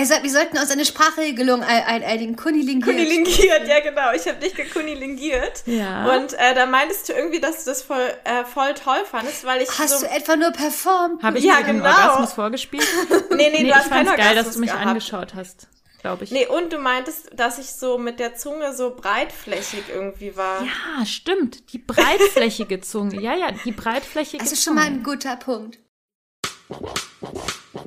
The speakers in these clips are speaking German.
Also, wir sollten uns eine Sprachregelung einigen. Kunilingiert. Kunilingiert, ja genau. Ich habe dich gekunilingiert. Ja. Und äh, da meintest du irgendwie, dass du das voll, äh, voll toll fandest, weil ich Hast so du etwa nur performt? Habe ich ja, genau. Orgasmus vorgespielt? nee, nee, nee, du hast keinen geil, dass du mich gehabt. angeschaut hast glaube ich. Nee, und du meintest, dass ich so mit der Zunge so breitflächig irgendwie war. Ja, stimmt. Die breitflächige Zunge. Ja, ja, die breitflächige Zunge. Das ist schon mal ein guter Punkt.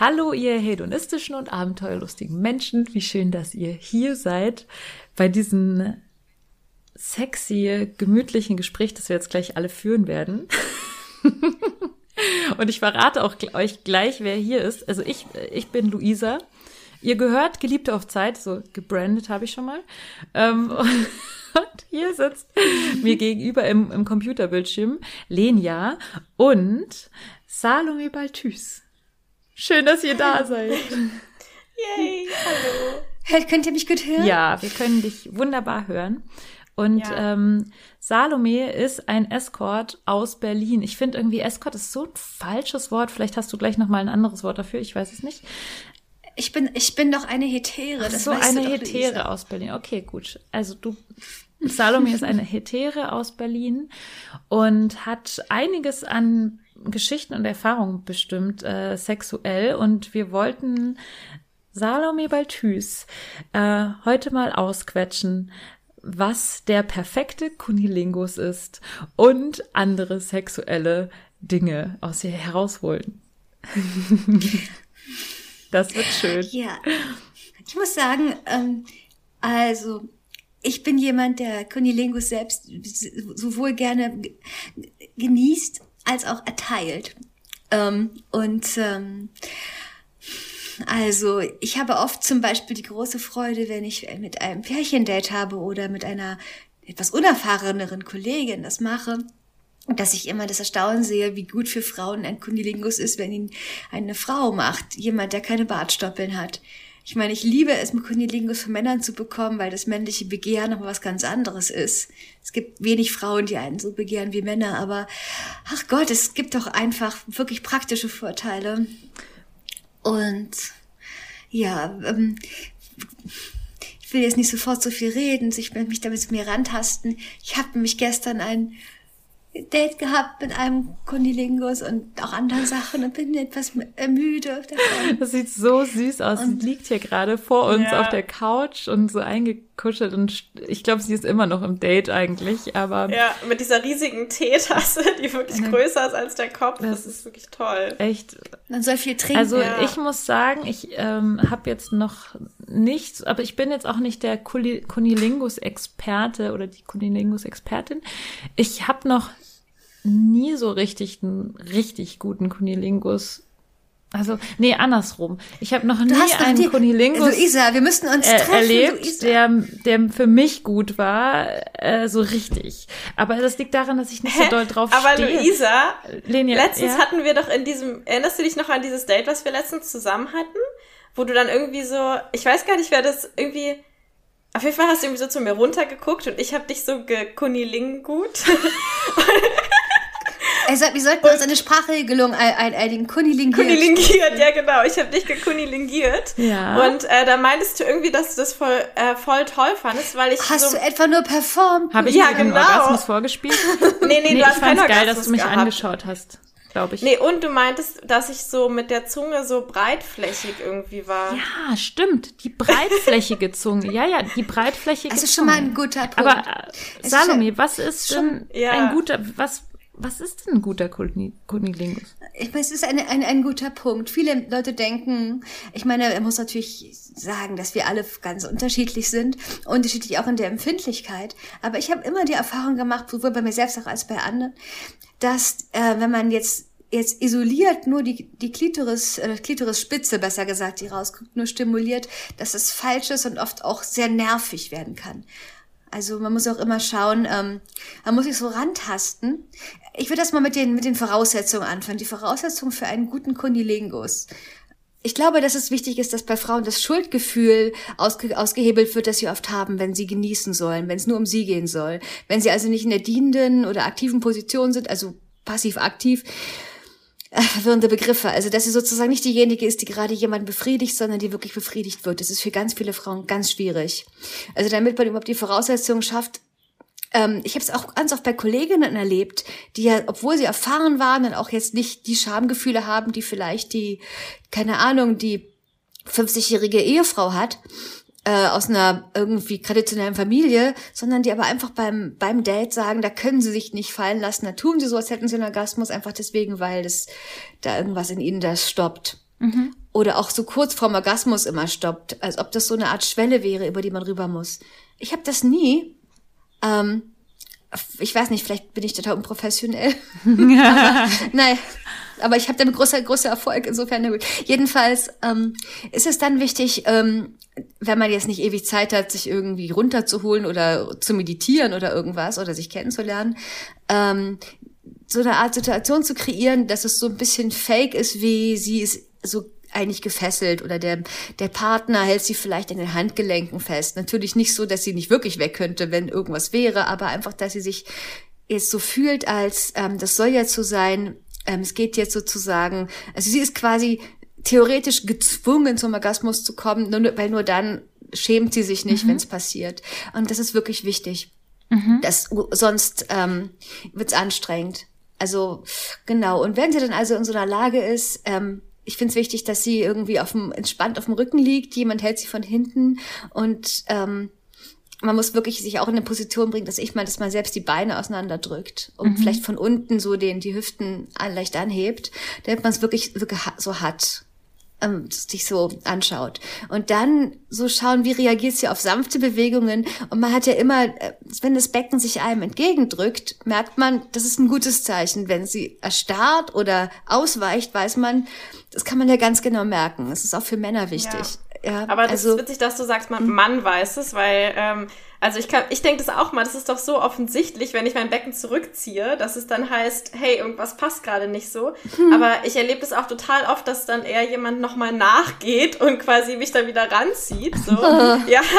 Hallo, ihr hedonistischen und abenteuerlustigen Menschen. Wie schön, dass ihr hier seid bei diesem sexy, gemütlichen Gespräch, das wir jetzt gleich alle führen werden. und ich verrate auch euch gleich, wer hier ist. Also ich, ich bin Luisa. Ihr gehört Geliebte auf Zeit, so gebrandet habe ich schon mal. Ähm, und hier sitzt mir gegenüber im, im Computerbildschirm Lenia und Salome Balthus. Schön, dass ihr da seid. Yay, hallo. Hey, könnt ihr mich gut hören? Ja, wir können dich wunderbar hören. Und ja. ähm, Salome ist ein Escort aus Berlin. Ich finde irgendwie Escort ist so ein falsches Wort. Vielleicht hast du gleich noch mal ein anderes Wort dafür. Ich weiß es nicht. Ich bin, ich bin doch eine Hetere. Das so eine Hetere aus Berlin. Okay, gut. Also du, Salome ist eine Hetere aus Berlin und hat einiges an Geschichten und Erfahrungen bestimmt äh, sexuell und wir wollten Salome Balthus äh, heute mal ausquetschen, was der perfekte Kunilingus ist und andere sexuelle Dinge aus ihr herausholen. das wird schön. Ja, ich muss sagen, ähm, also ich bin jemand, der Kunilingus selbst sowohl gerne genießt als auch erteilt. Ähm, und ähm, also ich habe oft zum Beispiel die große Freude, wenn ich mit einem Pärchendate habe oder mit einer etwas unerfahreneren Kollegin das mache, dass ich immer das Erstaunen sehe, wie gut für Frauen ein Kunilingus ist, wenn ihn eine Frau macht, jemand, der keine Bartstoppeln hat. Ich meine, ich liebe es, Kunilingus von Männern zu bekommen, weil das männliche Begehren noch was ganz anderes ist. Es gibt wenig Frauen, die einen so begehren wie Männer, aber ach Gott, es gibt doch einfach wirklich praktische Vorteile. Und ja, ähm, ich will jetzt nicht sofort so viel reden, ich will mich damit zu mir rantasten. Ich habe nämlich gestern ein Date gehabt mit einem Kunilingus und auch anderen Sachen und bin etwas müde davon. Das sieht so süß aus. Und sie liegt hier gerade vor uns ja. auf der Couch und so eingekuschelt und ich glaube, sie ist immer noch im Date eigentlich, aber. Ja, mit dieser riesigen Teetasse, die wirklich größer ist als der Kopf. Das, das ist wirklich toll. Echt. Man soll viel trinken. Also ja. ich muss sagen, ich ähm, habe jetzt noch nichts, aber ich bin jetzt auch nicht der Kunilingus-Experte oder die Kunilingus-Expertin. Ich habe noch nie so richtig einen richtig guten Kunilingus also, nee, andersrum. Ich habe noch nie einen die, Kunilingus Luisa, wir müssten uns äh, treffen, erlebt, der, der für mich gut war, äh, so richtig. Aber das liegt daran, dass ich nicht so doll drauf Aber stehe. Aber Luisa, Lenia, letztens ja? hatten wir doch in diesem, erinnerst du dich noch an dieses Date, was wir letztens zusammen hatten? Wo du dann irgendwie so, ich weiß gar nicht, wer das irgendwie, auf jeden Fall hast du irgendwie so zu mir runtergeguckt und ich habe dich so gekunilingut. Also, wir sollten uns eine Sprachregelung einigen. Kunilingiert. Kunilingiert, ja genau. Ich habe dich gekunilingiert. Ja. Und äh, da meintest du irgendwie, dass du das voll, äh, voll toll fandest, weil ich Hast so du etwa nur performt? Habe ich ja, genau. Orgasmus vorgespielt? nee, nee, nee, du hast keinen geil, dass du mich gehabt. angeschaut hast glaube ich. Nee, und du meintest, dass ich so mit der Zunge so breitflächig irgendwie war. Ja, stimmt. Die breitflächige Zunge. Ja, ja, die breitflächige Das ist Zunge. schon mal ein guter Punkt. Aber äh, Salome, was ist schon, denn ja. ein guter, was was ist denn ein guter Kunilingus? Ich meine, es ist ein, ein, ein guter Punkt. Viele Leute denken, ich meine, er muss natürlich sagen, dass wir alle ganz unterschiedlich sind, unterschiedlich auch in der Empfindlichkeit. Aber ich habe immer die Erfahrung gemacht, sowohl bei mir selbst auch als bei anderen, dass äh, wenn man jetzt jetzt isoliert nur die, die Klitoris, äh, Klitorisspitze, besser gesagt, die rauskommt, nur stimuliert, dass es falsch ist und oft auch sehr nervig werden kann. Also man muss auch immer schauen, ähm, man muss sich so rantasten. Ich würde das mal mit den, mit den Voraussetzungen anfangen. Die Voraussetzungen für einen guten Kundilingus. Ich glaube, dass es wichtig ist, dass bei Frauen das Schuldgefühl ausge ausgehebelt wird, das sie oft haben, wenn sie genießen sollen, wenn es nur um sie gehen soll. Wenn sie also nicht in der dienenden oder aktiven Position sind, also passiv-aktiv, verwirrende Begriffe. Also, dass sie sozusagen nicht diejenige ist, die gerade jemanden befriedigt, sondern die wirklich befriedigt wird. Das ist für ganz viele Frauen ganz schwierig. Also, damit man überhaupt die Voraussetzungen schafft, ähm, ich habe es auch ganz oft bei Kolleginnen erlebt, die ja, obwohl sie erfahren waren und auch jetzt nicht die Schamgefühle haben, die vielleicht die, keine Ahnung, die 50-jährige Ehefrau hat, äh, aus einer irgendwie traditionellen Familie, sondern die aber einfach beim, beim Date sagen, da können sie sich nicht fallen lassen, da tun sie so, als hätten sie einen Orgasmus, einfach deswegen, weil das da irgendwas in ihnen das stoppt. Mhm. Oder auch so kurz vorm Orgasmus immer stoppt, als ob das so eine Art Schwelle wäre, über die man rüber muss. Ich habe das nie. Ähm, ich weiß nicht, vielleicht bin ich total unprofessionell. aber, nein, aber ich habe damit großer, großer Erfolg, insofern gut. Jedenfalls ähm, ist es dann wichtig, ähm, wenn man jetzt nicht ewig Zeit hat, sich irgendwie runterzuholen oder zu meditieren oder irgendwas oder sich kennenzulernen, ähm, so eine Art Situation zu kreieren, dass es so ein bisschen fake ist, wie sie ist so eigentlich gefesselt oder der, der Partner hält sie vielleicht in den Handgelenken fest. Natürlich nicht so, dass sie nicht wirklich weg könnte, wenn irgendwas wäre, aber einfach, dass sie sich jetzt so fühlt, als ähm, das soll ja so sein, ähm, es geht jetzt sozusagen, also sie ist quasi theoretisch gezwungen zum Orgasmus zu kommen, nur, weil nur dann schämt sie sich nicht, mhm. wenn es passiert. Und das ist wirklich wichtig. Mhm. Das, sonst ähm, wird es anstrengend. Also genau. Und wenn sie dann also in so einer Lage ist, ähm, ich finde es wichtig, dass sie irgendwie auf dem, entspannt auf dem Rücken liegt, jemand hält sie von hinten und ähm, man muss wirklich sich auch in eine Position bringen, dass ich mal, dass man selbst die Beine auseinanderdrückt und mhm. vielleicht von unten so den, die Hüften leicht anhebt, damit man es wirklich, wirklich so hat ähm, sich so anschaut. Und dann so schauen, wie reagiert sie auf sanfte Bewegungen. Und man hat ja immer, äh, wenn das Becken sich einem entgegendrückt, merkt man, das ist ein gutes Zeichen. Wenn sie erstarrt oder ausweicht, weiß man, das kann man ja ganz genau merken. Das ist auch für Männer wichtig. Ja. Ja Aber das also, ist witzig, dass du sagst, man, hm. Mann weiß es, weil ähm, also ich kann, ich denke das auch mal, das ist doch so offensichtlich, wenn ich mein Becken zurückziehe, dass es dann heißt, hey, irgendwas passt gerade nicht so. Hm. Aber ich erlebe das auch total oft, dass dann eher jemand nochmal nachgeht und quasi mich da wieder ranzieht. So. ja.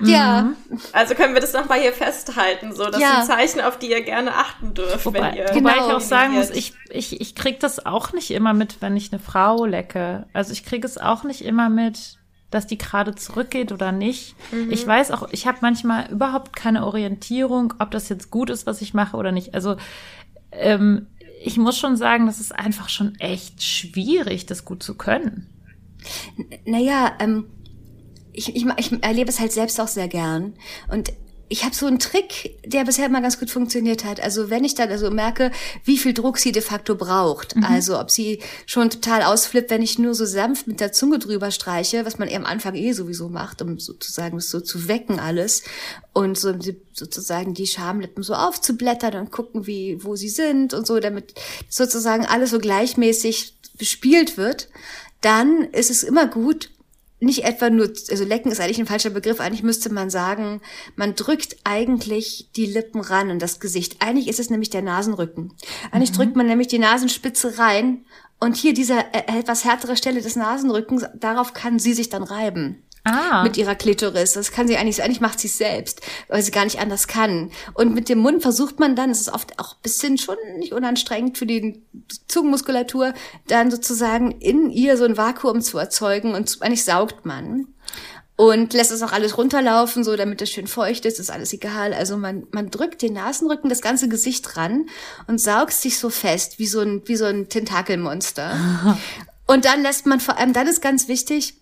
Ja. Mhm. Also können wir das nochmal hier festhalten, so. Das ja. sind Zeichen, auf die ihr gerne achten dürft, wobei, wenn ihr. Wobei genau. ich auch sagen muss, ich, ich, ich krieg das auch nicht immer mit, wenn ich eine Frau lecke. Also ich kriege es auch nicht immer mit, dass die gerade zurückgeht oder nicht. Mhm. Ich weiß auch, ich habe manchmal überhaupt keine Orientierung, ob das jetzt gut ist, was ich mache oder nicht. Also ähm, ich muss schon sagen, das ist einfach schon echt schwierig, das gut zu können. N naja, ähm, ich, ich, ich erlebe es halt selbst auch sehr gern. Und ich habe so einen Trick, der bisher immer ganz gut funktioniert hat. Also wenn ich dann also merke, wie viel Druck sie de facto braucht, mhm. also ob sie schon total ausflippt, wenn ich nur so sanft mit der Zunge drüber streiche, was man eher am Anfang eh sowieso macht, um sozusagen das so zu wecken alles und so sozusagen die Schamlippen so aufzublättern und gucken, wie wo sie sind und so, damit sozusagen alles so gleichmäßig bespielt wird, dann ist es immer gut, nicht etwa nur, also lecken ist eigentlich ein falscher Begriff, eigentlich müsste man sagen, man drückt eigentlich die Lippen ran in das Gesicht. Eigentlich ist es nämlich der Nasenrücken. Eigentlich mhm. drückt man nämlich die Nasenspitze rein und hier diese äh, etwas härtere Stelle des Nasenrückens, darauf kann sie sich dann reiben ah. mit ihrer Klitoris. Das kann sie eigentlich, eigentlich macht sie es selbst, weil sie gar nicht anders kann. Und mit dem Mund versucht man dann, es ist oft auch ein bisschen schon nicht unanstrengend für die Zungenmuskulatur, dann sozusagen in ihr so ein Vakuum zu erzeugen und eigentlich saugt man und lässt es auch alles runterlaufen, so damit es schön feucht ist, ist alles egal. Also man, man drückt den Nasenrücken, das ganze Gesicht ran und saugt sich so fest, wie so ein, wie so ein Tentakelmonster. und dann lässt man vor allem, dann ist ganz wichtig,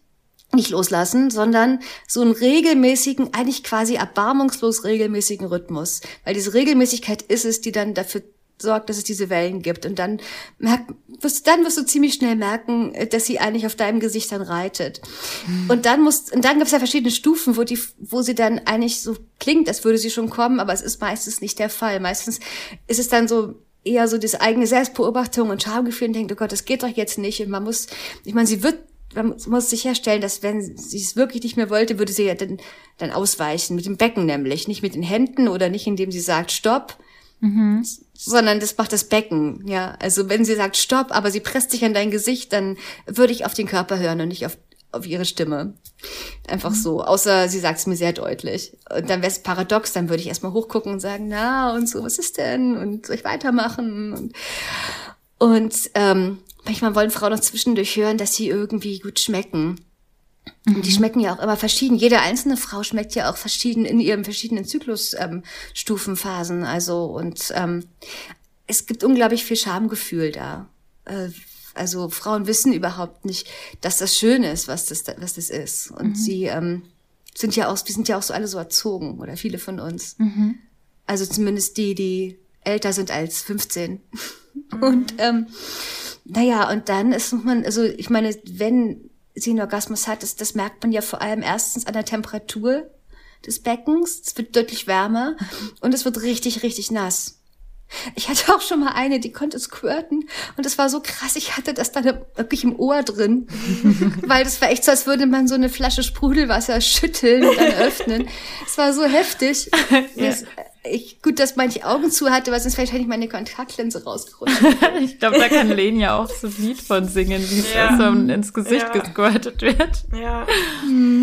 nicht loslassen, sondern so einen regelmäßigen, eigentlich quasi erbarmungslos regelmäßigen Rhythmus. Weil diese Regelmäßigkeit ist es, die dann dafür sorgt, dass es diese Wellen gibt. Und dann merkt, wirst, dann wirst du ziemlich schnell merken, äh, dass sie eigentlich auf deinem Gesicht dann reitet. Mhm. Und dann muss, und dann gibt es ja verschiedene Stufen, wo die, wo sie dann eigentlich so klingt, als würde sie schon kommen, aber es ist meistens nicht der Fall. Meistens ist es dann so, eher so diese eigene Selbstbeobachtung und Schamgefühl und denkt, oh Gott, das geht doch jetzt nicht. Und man muss, ich meine, sie wird man muss sicherstellen, dass wenn sie es wirklich nicht mehr wollte, würde sie ja dann, dann ausweichen, mit dem Becken nämlich, nicht mit den Händen oder nicht, indem sie sagt Stopp, mhm. sondern das macht das Becken, ja. Also wenn sie sagt Stopp, aber sie presst sich an dein Gesicht, dann würde ich auf den Körper hören und nicht auf, auf ihre Stimme. Einfach mhm. so, außer sie sagt es mir sehr deutlich. Und dann wäre es paradox, dann würde ich erstmal hochgucken und sagen, na und so, was ist denn? Und soll ich weitermachen? Und, und ähm, manchmal wollen Frauen noch zwischendurch hören, dass sie irgendwie gut schmecken. Mhm. Und die mhm. schmecken ja auch immer verschieden. Jede einzelne Frau schmeckt ja auch verschieden in ihren verschiedenen Zyklusstufenphasen. Ähm, also und ähm, es gibt unglaublich viel Schamgefühl da. Äh, also Frauen wissen überhaupt nicht, dass das schön ist, was das, was das ist. Und mhm. sie ähm, sind ja auch, wir sind ja auch so alle so erzogen oder viele von uns. Mhm. Also zumindest die, die älter sind als 15. Mhm. Und ähm, naja, und dann ist man, also ich meine, wenn sie einen Orgasmus hat, das, das merkt man ja vor allem erstens an der Temperatur des Beckens. Es wird deutlich wärmer und es wird richtig, richtig nass. Ich hatte auch schon mal eine, die konnte squirten und es war so krass, ich hatte das dann wirklich im Ohr drin, weil das war echt so, als würde man so eine Flasche Sprudelwasser schütteln und dann öffnen. Es war so heftig. Ja. Das, ich, gut, dass manche Augen zu hatte, weil sonst wahrscheinlich meine Kontaktlinse rausgerutscht. ich glaube, da kann Lenia auch so ein Lied von singen, wie es ja. so ins Gesicht ja. gesquirtet wird. Ja.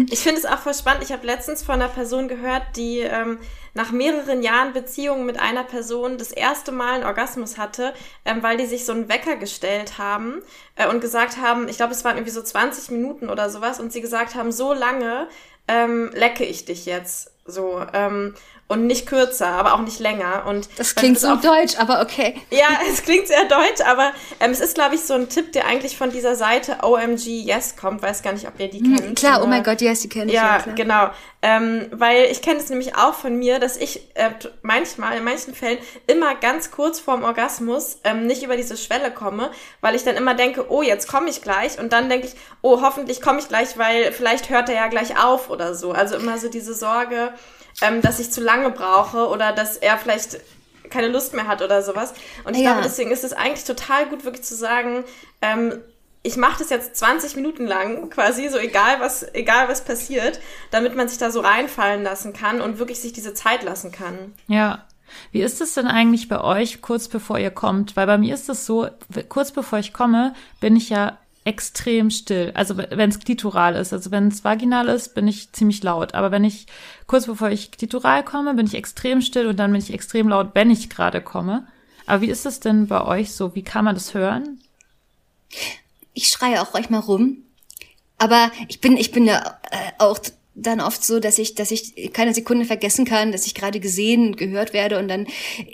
Ich finde es auch voll spannend. Ich habe letztens von einer Person gehört, die ähm, nach mehreren Jahren Beziehung mit einer Person das erste Mal einen Orgasmus hatte, ähm, weil die sich so einen Wecker gestellt haben äh, und gesagt haben, ich glaube, es waren irgendwie so 20 Minuten oder sowas, und sie gesagt haben, so lange ähm, lecke ich dich jetzt. So, ähm, und nicht kürzer, aber auch nicht länger. Und das klingt so auch, deutsch, aber okay. Ja, es klingt sehr deutsch, aber ähm, es ist, glaube ich, so ein Tipp, der eigentlich von dieser Seite OMG Yes kommt. Weiß gar nicht, ob ihr die hm, kennt. Klar, oh mein Gott, yes, die kenne ich. Ja, ja genau. Ähm, weil ich kenne es nämlich auch von mir, dass ich äh, manchmal, in manchen Fällen, immer ganz kurz vorm Orgasmus ähm, nicht über diese Schwelle komme, weil ich dann immer denke, oh, jetzt komme ich gleich. Und dann denke ich, oh, hoffentlich komme ich gleich, weil vielleicht hört er ja gleich auf oder so. Also immer so diese Sorge, ähm, dass ich zu lange brauche oder dass er vielleicht keine Lust mehr hat oder sowas. Und ich ja. glaube, deswegen ist es eigentlich total gut, wirklich zu sagen, ähm, ich mache das jetzt 20 Minuten lang, quasi, so egal was, egal was passiert, damit man sich da so reinfallen lassen kann und wirklich sich diese Zeit lassen kann. Ja. Wie ist es denn eigentlich bei euch kurz bevor ihr kommt? Weil bei mir ist es so, kurz bevor ich komme, bin ich ja extrem still. Also wenn es klitoral ist. Also wenn es vaginal ist, bin ich ziemlich laut. Aber wenn ich kurz bevor ich klitoral komme, bin ich extrem still und dann bin ich extrem laut, wenn ich gerade komme. Aber wie ist es denn bei euch so? Wie kann man das hören? Ich schreie auch euch mal rum. Aber ich bin, ich bin ja äh, auch dann oft so, dass ich, dass ich keine Sekunde vergessen kann, dass ich gerade gesehen und gehört werde und dann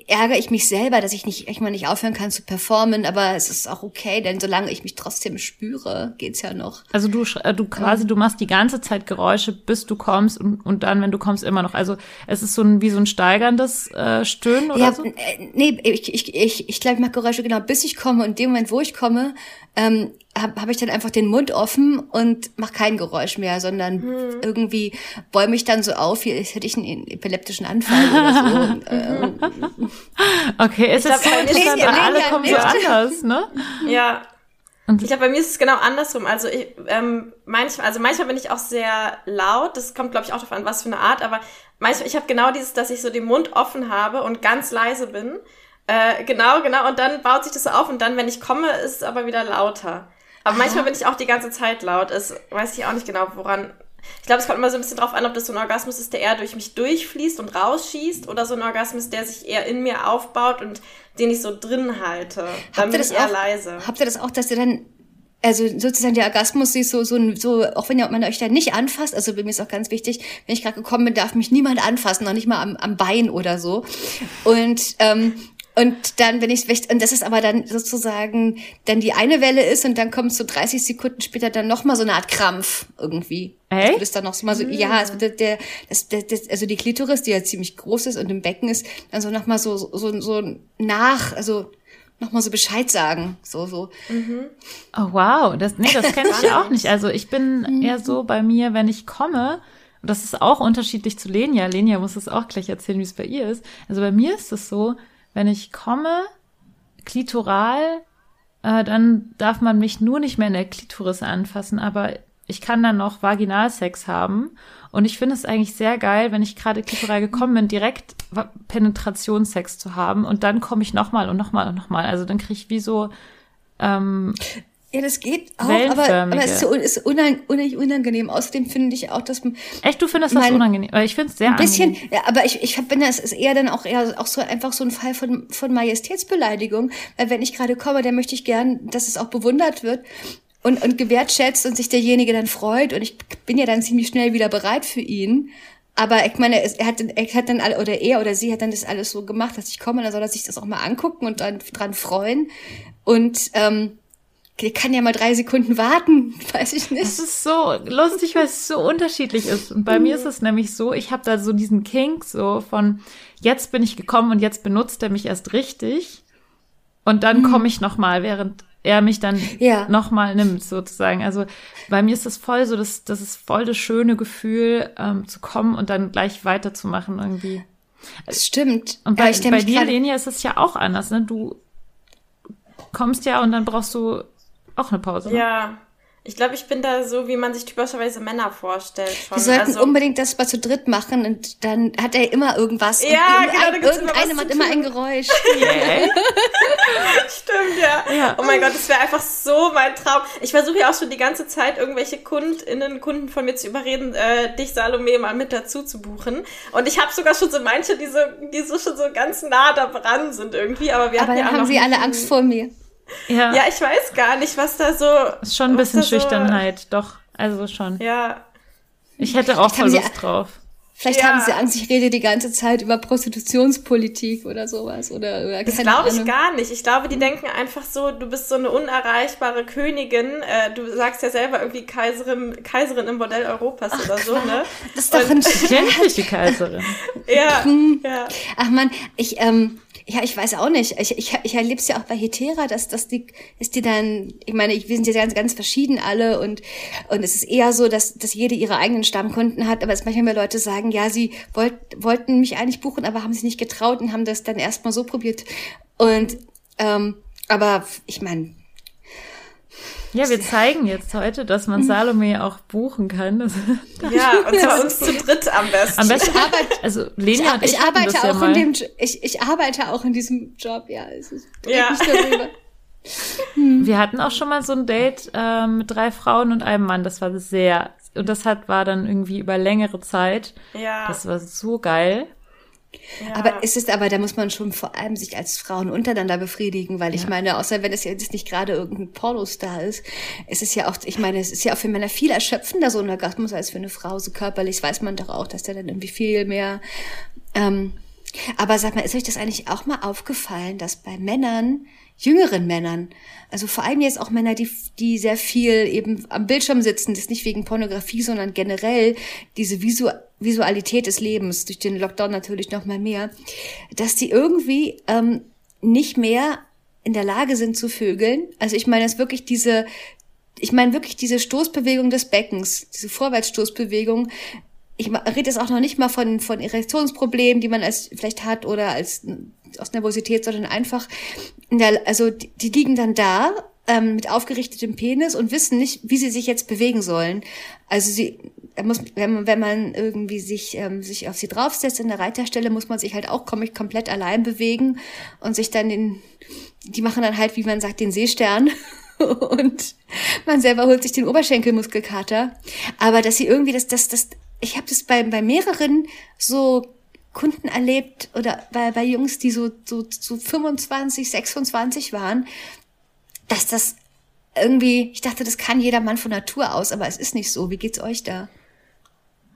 ärgere ich mich selber, dass ich nicht, ich mal nicht aufhören kann zu performen, aber es ist auch okay, denn solange ich mich trotzdem spüre, geht's ja noch. Also du, äh, du quasi, du machst die ganze Zeit Geräusche, bis du kommst und, und dann, wenn du kommst, immer noch. Also es ist so ein, wie so ein steigerndes äh, Stöhnen oder ja, so? Äh, nee, ich, ich, ich, ich glaube, ich mache Geräusche genau, bis ich komme und in dem Moment, wo ich komme, ähm, habe hab ich dann einfach den Mund offen und mache kein Geräusch mehr, sondern hm. irgendwie bäume ich dann so auf, wie hätte ich einen epileptischen Anfall oder so. und, äh, okay, ist das so interessant, alle kommen so anders, ne? Ja. Und ich glaube, bei mir ist es genau andersrum. Also ich, ähm, manchmal, also manchmal bin ich auch sehr laut. Das kommt, glaube ich, auch darauf an, was für eine Art. Aber manchmal, ich habe genau dieses, dass ich so den Mund offen habe und ganz leise bin. Äh, genau, genau. Und dann baut sich das so auf und dann, wenn ich komme, ist es aber wieder lauter. Aber manchmal bin ich auch die ganze Zeit laut. Es weiß ich auch nicht genau, woran. Ich glaube, es kommt immer so ein bisschen drauf an, ob das so ein Orgasmus ist, der eher durch mich durchfließt und rausschießt oder so ein Orgasmus, der sich eher in mir aufbaut und den ich so drin halte. Dann bin ich eher auch, leise. Habt ihr das auch, dass ihr dann also sozusagen der Orgasmus ist so, so, so, auch wenn man euch da nicht anfasst, also bei mir ist auch ganz wichtig, wenn ich gerade gekommen bin, darf mich niemand anfassen, noch nicht mal am, am Bein oder so. Und ähm, Und dann, wenn ich, und das ist aber dann sozusagen dann die eine Welle ist und dann kommt so 30 Sekunden später dann noch mal so eine Art Krampf irgendwie. Echt? Das ist dann noch so mal so, ja, also der, der, das, das, also die Klitoris, die ja ziemlich groß ist und im Becken ist, dann so noch mal so, so, so nach, also noch mal so Bescheid sagen, so, so. Oh wow, das, nee, das kenne ich auch nicht. Also ich bin eher so bei mir, wenn ich komme, und das ist auch unterschiedlich zu Lenia. Lenia muss es auch gleich erzählen, wie es bei ihr ist. Also bei mir ist es so, wenn ich komme, klitoral, äh, dann darf man mich nur nicht mehr in der Klitoris anfassen, aber ich kann dann noch Vaginalsex haben. Und ich finde es eigentlich sehr geil, wenn ich gerade klitoral gekommen bin, direkt Penetrationssex zu haben. Und dann komme ich nochmal und nochmal und nochmal. Also dann kriege ich wie so, ähm, Ja, das geht auch, aber, aber es ist, unang, unangenehm. Außerdem finde ich auch, dass man echt, du findest das unangenehm. Ich finde es sehr ein bisschen, angenehm. ja, aber ich, ich bin das ist eher dann auch eher auch so einfach so ein Fall von, von Majestätsbeleidigung, weil wenn ich gerade komme, dann möchte ich gern, dass es auch bewundert wird und, und gewertschätzt und sich derjenige dann freut und ich bin ja dann ziemlich schnell wieder bereit für ihn. Aber ich meine, er hat, er hat dann alle, oder er oder sie hat dann das alles so gemacht, dass ich komme, dann soll er sich das auch mal angucken und dann dran freuen. Und ähm, ich kann ja mal drei Sekunden warten, weiß ich nicht. Es ist so lustig, weil es so unterschiedlich ist. Und bei mir ist es nämlich so, ich habe da so diesen Kink so von, jetzt bin ich gekommen und jetzt benutzt er mich erst richtig. Und dann komme ich noch mal, während er mich dann Ja. noch mal nimmt, sozusagen. Also bei mir ist es voll so, das, das ist voll das schöne Gefühl, ähm, zu kommen und dann gleich weiterzumachen irgendwie. Das stimmt. Und bei, bei dir, Lenia, ist es ja auch anders, ne? Du kommst ja und dann brauchst du auch eine Pause. Ne? Ja. Ich glaube, ich bin da so, wie man sich typischerweise Männer vorstellt schon. Wir sollten also, unbedingt das mal zu dritt machen und dann hat er immer irgendwas. Ja, und genau, da irgendein, gibt's immer irgendeine was macht immer ein Geräusch. Stimmt, ja. Ja. Oh mein Gott, das wäre einfach so mein Traum. Ich versuche ja auch schon die ganze Zeit, irgendwelche KundInnen, Kunden von mir zu überreden, äh, dich, Salome, mal mit dazu zu buchen. Und ich habe sogar schon so manche, die so, die so schon so ganz nah da dran sind irgendwie. Aber wir Aber hatten ja dann auch haben sie alle Angst vor mir. Ja, Ja, ich weiß gar nicht, was da so. ist schon ein bisschen da so- Schüchternheit, doch. Also schon. Ja. Ich hätte auch voll Lust drauf. Vielleicht Ja. haben sie Angst, ich rede die ganze Zeit über Prostitutionspolitik oder sowas. Oder, oder Das glaube ich gar nicht. Ich glaube, die denken einfach so, du bist so eine unerreichbare Königin. Äh, du sagst ja selber irgendwie Kaiserin, Kaiserin im Bordell Europas oder so, ne? Das ist doch ein Ich kenne nicht die Kaiserin. Ja, ja. Ach man, ich, ähm, ja, ich weiß auch nicht. Ich, ich, ich erlebe es ja auch bei Hetera, dass, dass die, dass die dann, ich meine, ich, wir sind ja ganz, ganz verschieden alle und, und es ist eher so, dass, dass jede ihre eigenen Stammkunden hat, aber es manchmal mehr Leute sagen, ja, sie wollt, wollten mich eigentlich buchen, aber haben sich nicht getraut und haben das dann erstmal so probiert. Und, ähm, aber ich meine, Ja, wir zeigen jetzt heute, dass man Salome auch buchen kann. Ja, und zwar uns zu dritt am besten. am besten, also ich, Lenia und ich, ich hatten arbeite das ja auch mal. in dem, ich, ich arbeite auch in diesem Job, ja, es ist, Ja. darüber. Wir hatten auch schon mal so ein Date ähm, mit drei Frauen und einem Mann. Das war sehr, und das hat war dann irgendwie über längere Zeit. ja, Das war so geil. Ja. Aber es ist aber, da muss man schon vor allem sich als Frauen untereinander befriedigen, weil ich meine, außer wenn es jetzt nicht gerade irgendein Pornostar ist, es ist ja auch, ich meine, es ist ja auch für Männer viel erschöpfender so ein Orgasmus als für eine Frau. So körperlich weiß man doch auch, dass der dann irgendwie viel mehr. Ähm, aber sag mal, ist euch das eigentlich auch mal aufgefallen, dass bei Männern, jüngeren Männern, also vor allem jetzt auch Männer, die, die sehr viel eben am Bildschirm sitzen, das nicht wegen Pornografie, sondern generell diese Visu Visualität des Lebens, durch den Lockdown natürlich noch mal mehr, dass die irgendwie ähm, nicht mehr in der Lage sind zu vögeln. Also ich meine, es wirklich diese, ich meine wirklich diese Stoßbewegung des Beckens, diese Vorwärtsstoßbewegung. Ich rede jetzt auch noch nicht mal von, von Erektionsproblemen, die man als vielleicht hat oder als aus Nervosität, sondern einfach, in der, also die, die liegen dann da ähm, mit aufgerichtetem Penis und wissen nicht, wie sie sich jetzt bewegen sollen. Also sie, muss, wenn man, wenn man irgendwie sich, ähm, sich auf sie draufsetzt in der Reiterstelle, muss man sich halt auch kom komplett allein bewegen und sich dann den, die machen dann halt, wie man sagt, den Seestern. Und man selber holt sich den Oberschenkelmuskelkater. Aber dass sie irgendwie das, das, das, ich habe das bei, bei mehreren so Kunden erlebt oder bei, bei Jungs, die so, so, so 25, 26 waren, dass das irgendwie, ich dachte, das kann jeder Mann von Natur aus, aber es ist nicht so. Wie geht's euch da?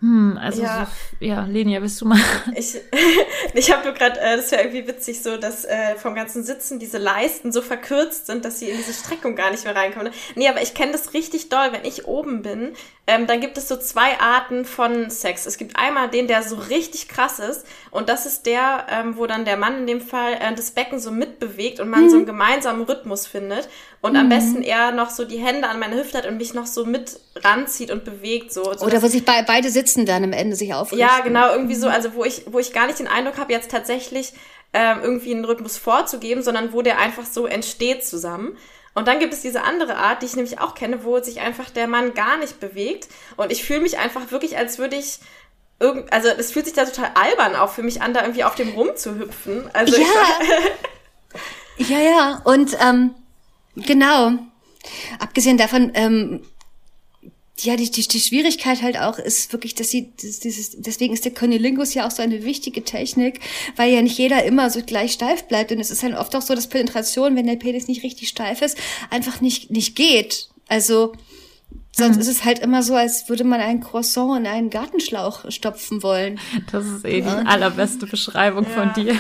Hm, also ja, so, ja Lenia, bist du mal? Ich, ich habe nur gerade, äh, das wäre irgendwie witzig, so dass äh, vom ganzen Sitzen diese Leisten so verkürzt sind, dass sie in diese Streckung gar nicht mehr reinkommen. Nee, aber ich kenne das richtig doll, wenn ich oben bin, ähm, dann gibt es so zwei Arten von Sex. Es gibt einmal den, der so richtig krass ist und das ist der, ähm, wo dann der Mann in dem Fall äh, das Becken so mitbewegt und man mhm. so einen gemeinsamen Rhythmus findet und mhm. am besten er noch so die Hände an meine Hüfte hat und mich noch so mit ranzieht und bewegt so. so Oder wo sich be beide sitzen dann am Ende sich aufrichten. Ja, genau, irgendwie so, also wo ich, wo ich gar nicht den Eindruck habe, jetzt tatsächlich ähm, irgendwie einen Rhythmus vorzugeben, sondern wo der einfach so entsteht zusammen. Und dann gibt es diese andere Art, die ich nämlich auch kenne, wo sich einfach der Mann gar nicht bewegt. Und ich fühle mich einfach wirklich, als würde ich irgend, also es fühlt sich da total albern auch für mich an, da irgendwie auf dem rumzuhüpfen. Also ja. ja, ja. Und ähm, genau. Abgesehen davon, ähm, ja, die, die, die Schwierigkeit halt auch ist wirklich, dass sie, das, dieses, deswegen ist der Conilingus ja auch so eine wichtige Technik, weil ja nicht jeder immer so gleich steif bleibt. Und es ist halt oft auch so, dass Penetration, wenn der Penis nicht richtig steif ist, einfach nicht, nicht geht. Also, sonst mhm. ist es halt immer so, als würde man ein Croissant in einen Gartenschlauch stopfen wollen. Das ist eh ja. die allerbeste Beschreibung ja. von dir.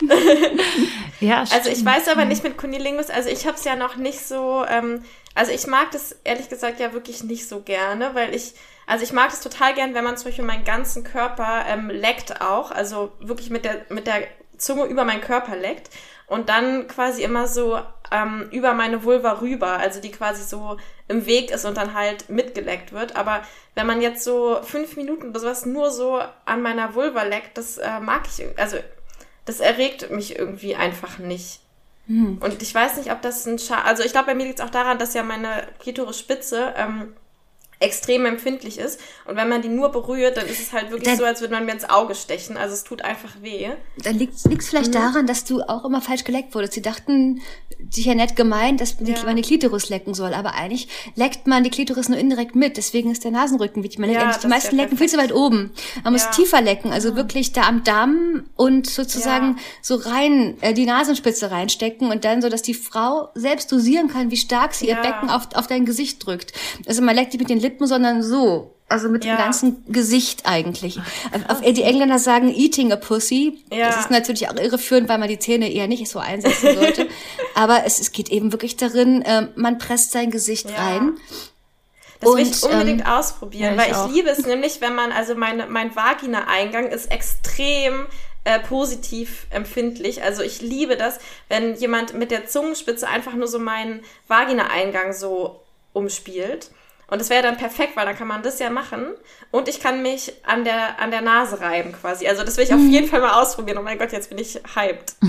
ja, stimmt. Also ich weiß aber nicht mit Cunilingus, also ich habe es ja noch nicht so, ähm, also ich mag das ehrlich gesagt ja wirklich nicht so gerne, weil ich, also ich mag es total gern, wenn man zum Beispiel meinen ganzen Körper ähm, leckt auch, also wirklich mit der, mit der Zunge über meinen Körper leckt und dann quasi immer so ähm, über meine Vulva rüber, also die quasi so im Weg ist und dann halt mitgeleckt wird. Aber wenn man jetzt so fünf Minuten oder sowas nur so an meiner Vulva leckt, das äh, mag ich, also das erregt mich irgendwie einfach nicht. Hm. Und ich weiß nicht, ob das ein Scha Also ich glaube, bei mir liegt es auch daran, dass ja meine Klitoris-Spitze ähm, extrem empfindlich ist. Und wenn man die nur berührt, dann ist es halt wirklich dann, so, als würde man mir ins Auge stechen. Also es tut einfach weh. Dann liegt es vielleicht mhm. daran, dass du auch immer falsch geleckt wurdest. Sie dachten, sich ja nett gemeint, dass man ja. die Klitoris lecken soll. Aber eigentlich leckt man die Klitoris nur indirekt mit. Deswegen ist der Nasenrücken wichtig. Man ja, leckt, die meisten lecken viel zu weit oben. Man ja. muss tiefer lecken. Also wirklich da am Damm und sozusagen so rein, äh, die Nasenspitze reinstecken und dann so, dass die Frau selbst dosieren kann, wie stark sie ihr Becken auf, auf dein Gesicht drückt. Also man leckt die mit den Lippen Lippen, sondern so. Also mit ja. dem ganzen Gesicht eigentlich. Auf, die Engländer sagen eating a pussy. Ja. Das ist natürlich auch irreführend, weil man die Zähne eher nicht so einsetzen sollte. Aber es, es geht eben wirklich darin, äh, man presst sein Gesicht ja. rein. Das und, will ich unbedingt ähm, ausprobieren, weil ich, ich liebe es nämlich, wenn man, also meine, mein Vagina-Eingang ist extrem äh, positiv empfindlich. Also ich liebe das, wenn jemand mit der Zungenspitze einfach nur so meinen Vagina-Eingang so umspielt. Und das wäre dann perfekt, weil dann kann man das ja machen. Und ich kann mich an der, an der Nase reiben quasi. Also das will ich auf jeden Fall mal ausprobieren. Oh mein Gott, jetzt bin ich hyped.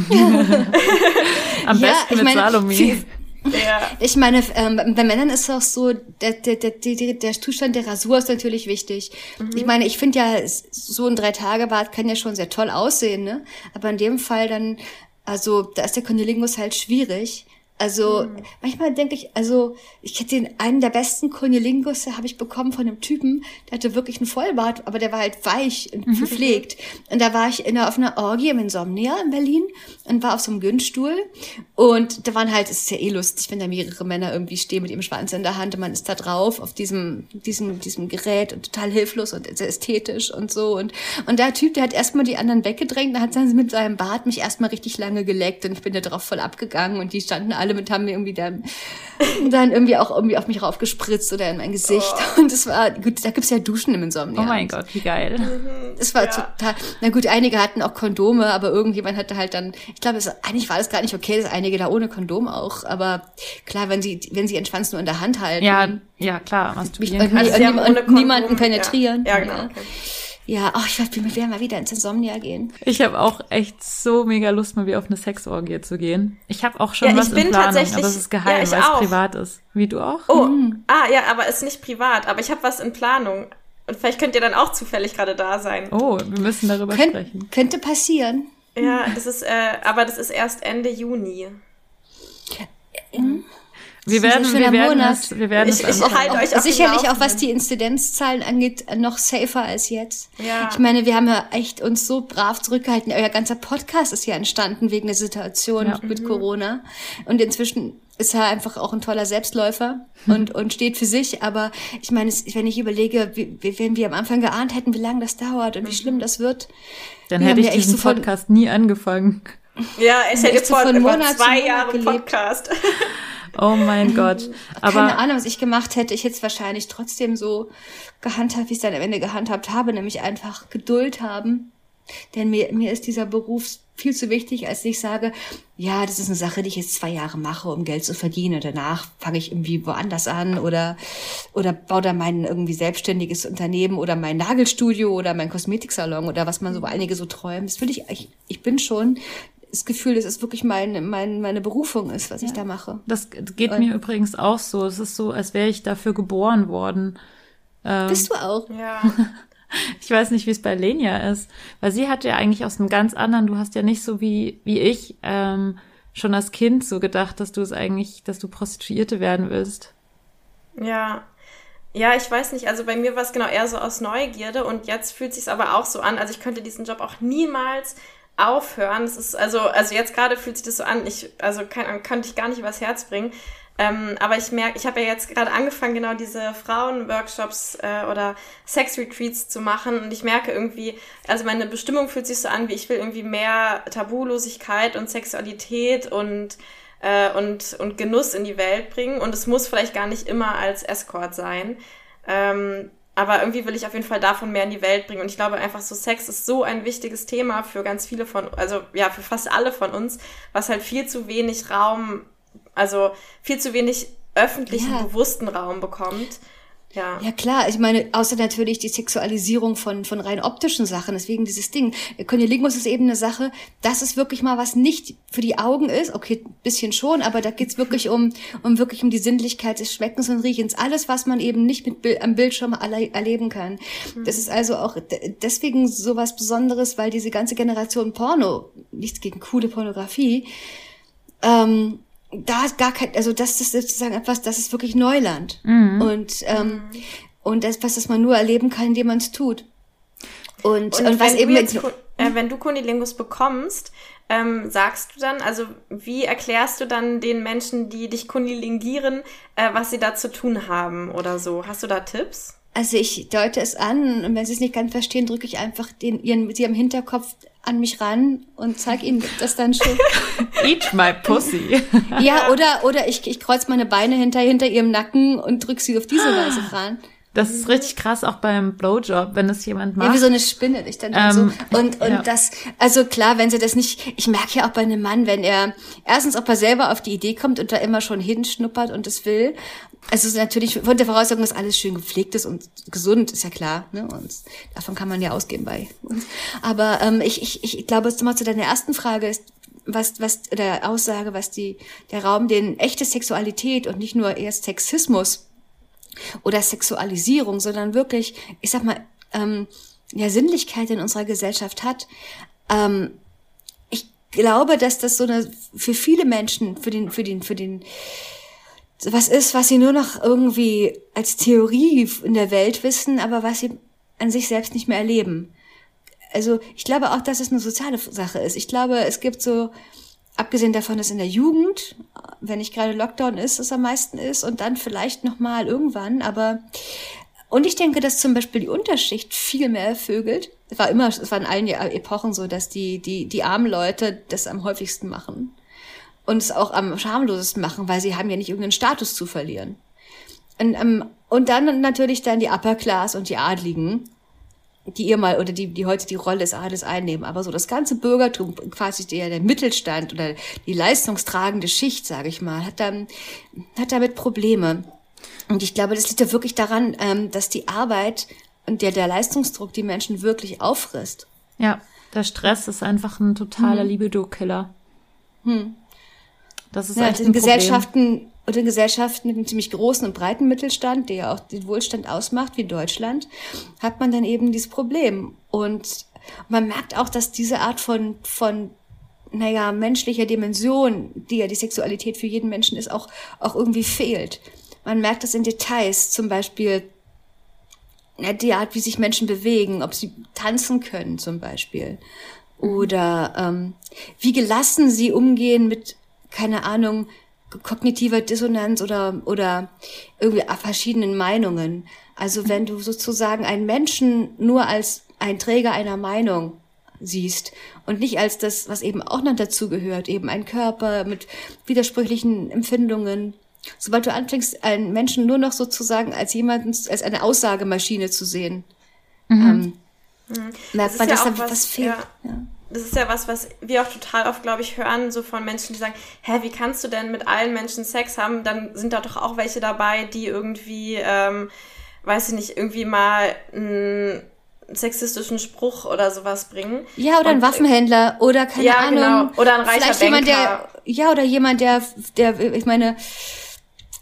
Am ja, besten mit meine, Salome. Ja. Ich meine, ähm, bei Männern ist es auch so, der, der, der, der, der Zustand der Rasur ist natürlich wichtig. Mhm. Ich meine, ich finde ja, so ein Drei-Tage-Bart kann ja schon sehr toll aussehen, ne? Aber in dem Fall dann, also da ist der Kondilingus halt schwierig. Also mhm. manchmal denke ich, also ich hätte den einen der besten Kunilingus habe ich bekommen von einem Typen, der hatte wirklich einen Vollbart, aber der war halt weich und mhm. gepflegt. Und da war ich in einer, auf einer Orgie im Insomnia in Berlin und war auf so einem Günststuhl und da waren halt, es ist ja eh lustig, wenn da mehrere Männer irgendwie stehen mit ihrem Schwanz in der Hand und man ist da drauf auf diesem diesem diesem Gerät und total hilflos und sehr ästhetisch und so und und der Typ, der hat erstmal die anderen weggedrängt, dann hat er mit seinem Bart mich erstmal richtig lange geleckt und ich bin da drauf voll abgegangen und die standen alle mit, haben mir irgendwie dann, dann irgendwie auch irgendwie auf mich raufgespritzt oder in mein Gesicht. Oh. Und es war, gut, da gibt's ja Duschen im Insomnia. Oh mein Gott, wie geil. Es war ja. total, na gut, einige hatten auch Kondome, aber irgendjemand hatte halt dann, ich glaube, es, eigentlich war das gar nicht okay, dass einige da ohne Kondom auch, aber klar, wenn sie, wenn sie ihren Schwanz nur in der Hand halten. Ja, ja, klar, masturbieren und, also und, und niemanden penetrieren. Ja, ja genau. Okay. Ja, oh, ich will, will mal wieder ins Insomnia gehen. Ich habe auch echt so mega Lust, mal wieder auf eine Sexorgie zu gehen. Ich habe auch schon ja, was in Planung, aber es ist geheim, ja, weil es privat ist. Wie du auch? Oh, mhm. ah ja, aber es ist nicht privat, aber ich habe was in Planung. Und vielleicht könnt ihr dann auch zufällig gerade da sein. Oh, wir müssen darüber Kön sprechen. Könnte passieren. Ja, das ist, äh, aber das ist erst Ende Juni. Mhm. Wir werden, wir werden es, wir werden ich, es ich halte euch auf sicherlich auch was die Inzidenzzahlen angeht noch safer als jetzt. Ja. Ich meine, wir haben ja echt uns so brav zurückgehalten. Euer ganzer Podcast ist ja entstanden wegen der Situation ja. mit mhm. Corona und inzwischen ist er einfach auch ein toller Selbstläufer und, und steht für sich. Aber ich meine, wenn ich überlege, wie, wenn wir am Anfang geahnt hätten, wie lange das dauert und wie schlimm das wird. Dann hätte ich diesen so Podcast nie angefangen. Ja, ich hätte vor, so vor zwei Jahren Podcast. Oh mein Gott. Aber Keine Ahnung, was ich gemacht hätte. Ich hätte es wahrscheinlich trotzdem so gehandhabt, wie ich es dann am Ende gehandhabt habe, nämlich einfach Geduld haben. Denn mir, mir ist dieser Beruf viel zu wichtig, als ich sage, ja, das ist eine Sache, die ich jetzt zwei Jahre mache, um Geld zu verdienen. Und danach fange ich irgendwie woanders an oder, oder baue da mein irgendwie selbstständiges Unternehmen oder mein Nagelstudio oder mein Kosmetiksalon oder was man so einige so träumen. Das will ich, ich, ich bin schon das Gefühl, dass es wirklich mein, mein, meine Berufung ist, was ja. ich da mache. Das geht Und mir übrigens auch so. Es ist so, als wäre ich dafür geboren worden. Ähm, Bist du auch? Ja. Ich weiß nicht, wie es bei Lenia ist, weil sie hat ja eigentlich aus einem ganz anderen, du hast ja nicht so wie, wie ich ähm, schon als Kind so gedacht, dass du es eigentlich, dass du Prostituierte werden willst. Ja. Ja, ich weiß nicht, also bei mir war es genau eher so aus Neugierde und jetzt fühlt es sich aber auch so an, also ich könnte diesen Job auch niemals aufhören. Es ist also, also jetzt gerade fühlt sich das so an, ich, also kann, könnte ich gar nicht übers Herz bringen. Ähm, aber ich merke, ich habe ja jetzt gerade angefangen, genau diese Frauenworkshops äh, oder Sex-Retreats zu machen und ich merke irgendwie, also meine Bestimmung fühlt sich so an, wie ich will irgendwie mehr Tabulosigkeit und Sexualität und äh, und, und Genuss in die Welt bringen und es muss vielleicht gar nicht immer als Escort sein. Ähm, aber irgendwie will ich auf jeden Fall davon mehr in die Welt bringen. Und ich glaube einfach so, Sex ist so ein wichtiges Thema für ganz viele von, also ja, für fast alle von uns, was halt viel zu wenig Raum also viel zu wenig öffentlichen, ja. bewussten Raum bekommt. Ja. ja, klar. Ich meine, außer natürlich die Sexualisierung von, von rein optischen Sachen. Deswegen dieses Ding. Kunilingus ist eben eine Sache, das ist wirklich mal was nicht für die Augen ist. Okay, bisschen schon, aber da geht's wirklich um, um wirklich um die Sinnlichkeit des Schmeckens und Riechens. Alles, was man eben nicht mit am Bildschirm erleben kann. Mhm. Das ist also auch deswegen sowas Besonderes, weil diese ganze Generation Porno, nichts gegen coole Pornografie, ähm, da ist gar kein, also das ist sozusagen etwas, das ist wirklich Neuland. Mhm. Und, ähm, mhm. und das, was das man nur erleben kann, indem man es tut. Und, und, und was eben jetzt, äh, wenn du Kunilingus bekommst, ähm, sagst du dann, also wie erklärst du dann den Menschen, die dich kunilingieren, äh, was sie da zu tun haben oder so? Hast du da Tipps? Also ich deute es an und wenn sie es nicht ganz verstehen, drücke ich einfach den, ihren, sie am Hinterkopf an mich ran und zeig ihnen das dann schon. Eat my pussy. ja, oder, oder ich, ich kreuz meine Beine hinter, hinter ihrem Nacken und drück sie auf diese Weise ran. Das ist richtig krass auch beim Blowjob, wenn es jemand macht. Ja, wie so eine Spinne, ich dann ähm, so. Und, und ja. das, also klar, wenn sie das nicht, ich merke ja auch bei einem Mann, wenn er, erstens, ob er selber auf die Idee kommt und da immer schon hinschnuppert und es will. Also natürlich von der Voraussetzung, dass alles schön gepflegt ist und gesund, ist ja klar. Ne? Und davon kann man ja ausgehen bei uns. Aber ähm, ich, ich, ich glaube, mal zu deiner ersten Frage ist, was, was der Aussage, was die, der Raum, den echte Sexualität und nicht nur erst Sexismus oder Sexualisierung, sondern wirklich, ich sag mal, ähm, ja, Sinnlichkeit in unserer Gesellschaft hat. Ähm, ich glaube, dass das so eine, für viele Menschen, für den, für den, für den, was ist, was sie nur noch irgendwie als Theorie in der Welt wissen, aber was sie an sich selbst nicht mehr erleben. Also ich glaube auch, dass es eine soziale Sache ist. Ich glaube, es gibt so, abgesehen davon, dass in der Jugend, wenn nicht gerade Lockdown ist, es am meisten ist und dann vielleicht noch mal irgendwann, aber und ich denke, dass zum Beispiel die Unterschicht viel mehr vögelt. Es war immer, es war in allen Epochen so, dass die, die, die armen Leute das am häufigsten machen. Und es auch am schamlosesten machen, weil sie haben ja nicht irgendeinen Status zu verlieren. Und, ähm, und dann natürlich dann die Upper Class und die Adligen, die ihr mal oder die, die heute die Rolle des Adels einnehmen. Aber so das ganze Bürgertum, quasi der, der Mittelstand oder die leistungstragende Schicht, sage ich mal, hat, dann, hat damit Probleme. Und ich glaube, das liegt ja wirklich daran, ähm, dass die Arbeit und der, der Leistungsdruck die Menschen wirklich auffrisst. Ja, der Stress ist einfach ein totaler hm. Libido-Killer. Hm. Das ist ja, echt ein in Gesellschaften und in Gesellschaften mit einem ziemlich großen und breiten Mittelstand, der ja auch den Wohlstand ausmacht, wie Deutschland, hat man dann eben dieses Problem. Und man merkt auch, dass diese Art von, von naja, menschlicher Dimension, die ja die Sexualität für jeden Menschen ist, auch, auch irgendwie fehlt. Man merkt das in Details, zum Beispiel ja, die Art, wie sich Menschen bewegen, ob sie tanzen können zum Beispiel. Oder ähm, wie gelassen sie umgehen mit, keine Ahnung, kognitiver Dissonanz oder, oder irgendwie verschiedenen Meinungen. Also wenn du sozusagen einen Menschen nur als ein Träger einer Meinung siehst und nicht als das, was eben auch noch dazu gehört, eben ein Körper mit widersprüchlichen Empfindungen. Sobald du anfängst, einen Menschen nur noch sozusagen als jemanden, als eine Aussagemaschine zu sehen, mhm. ähm, mhm. merkt man, dass da was, was fehlt. Ja. Ja das ist ja was, was wir auch total oft, glaube ich, hören, so von Menschen, die sagen, hä, wie kannst du denn mit allen Menschen Sex haben? Dann sind da doch auch welche dabei, die irgendwie, ähm, weiß ich nicht, irgendwie mal einen sexistischen Spruch oder sowas bringen. Ja, oder Und, ein Waffenhändler oder keine ja, Ahnung. Genau. Oder ein reicher Vielleicht Banker. jemand, der, ja, oder jemand, der, der, ich meine,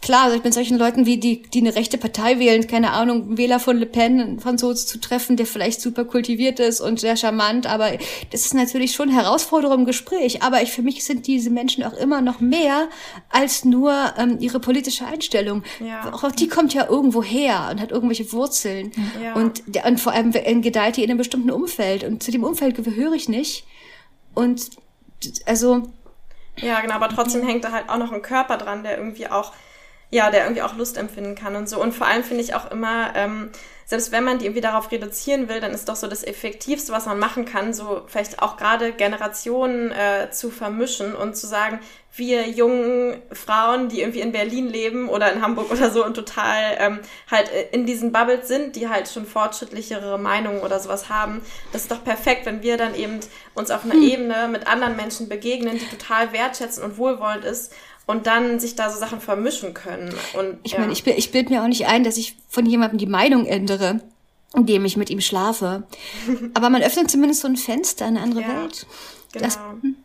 klar, also ich bin solchen Leuten wie die, die eine rechte Partei wählen, keine Ahnung, Wähler von Le Pen, einen Franzosen zu treffen, der vielleicht super kultiviert ist und sehr charmant, aber das ist natürlich schon Herausforderung im Gespräch. Aber ich, für mich sind diese Menschen auch immer noch mehr als nur ähm, ihre politische Einstellung. Ja. Auch die kommt ja irgendwo her und hat irgendwelche Wurzeln. Ja. Und, und vor allem gedeiht die in einem bestimmten Umfeld. Und zu dem Umfeld gehöre ich nicht. Und also. Ja, genau, aber trotzdem hängt da halt auch noch ein Körper dran, der irgendwie auch ja, der irgendwie auch Lust empfinden kann und so. Und vor allem finde ich auch immer, ähm, selbst wenn man die irgendwie darauf reduzieren will, dann ist doch so das Effektivste, was man machen kann, so vielleicht auch gerade Generationen äh, zu vermischen und zu sagen, wir jungen Frauen, die irgendwie in Berlin leben oder in Hamburg oder so und total ähm, halt in diesen Bubbles sind, die halt schon fortschrittlichere Meinungen oder sowas haben, das ist doch perfekt, wenn wir dann eben uns auf einer hm. Ebene mit anderen Menschen begegnen, die total wertschätzen und wohlwollend ist und dann sich da so Sachen vermischen können. Und, ich ja. meine, ich, ich bilde mir auch nicht ein, dass ich von jemandem die Meinung ändere, indem ich mit ihm schlafe. Aber man öffnet zumindest so ein Fenster in eine andere ja, Welt. Genau. Das, hm.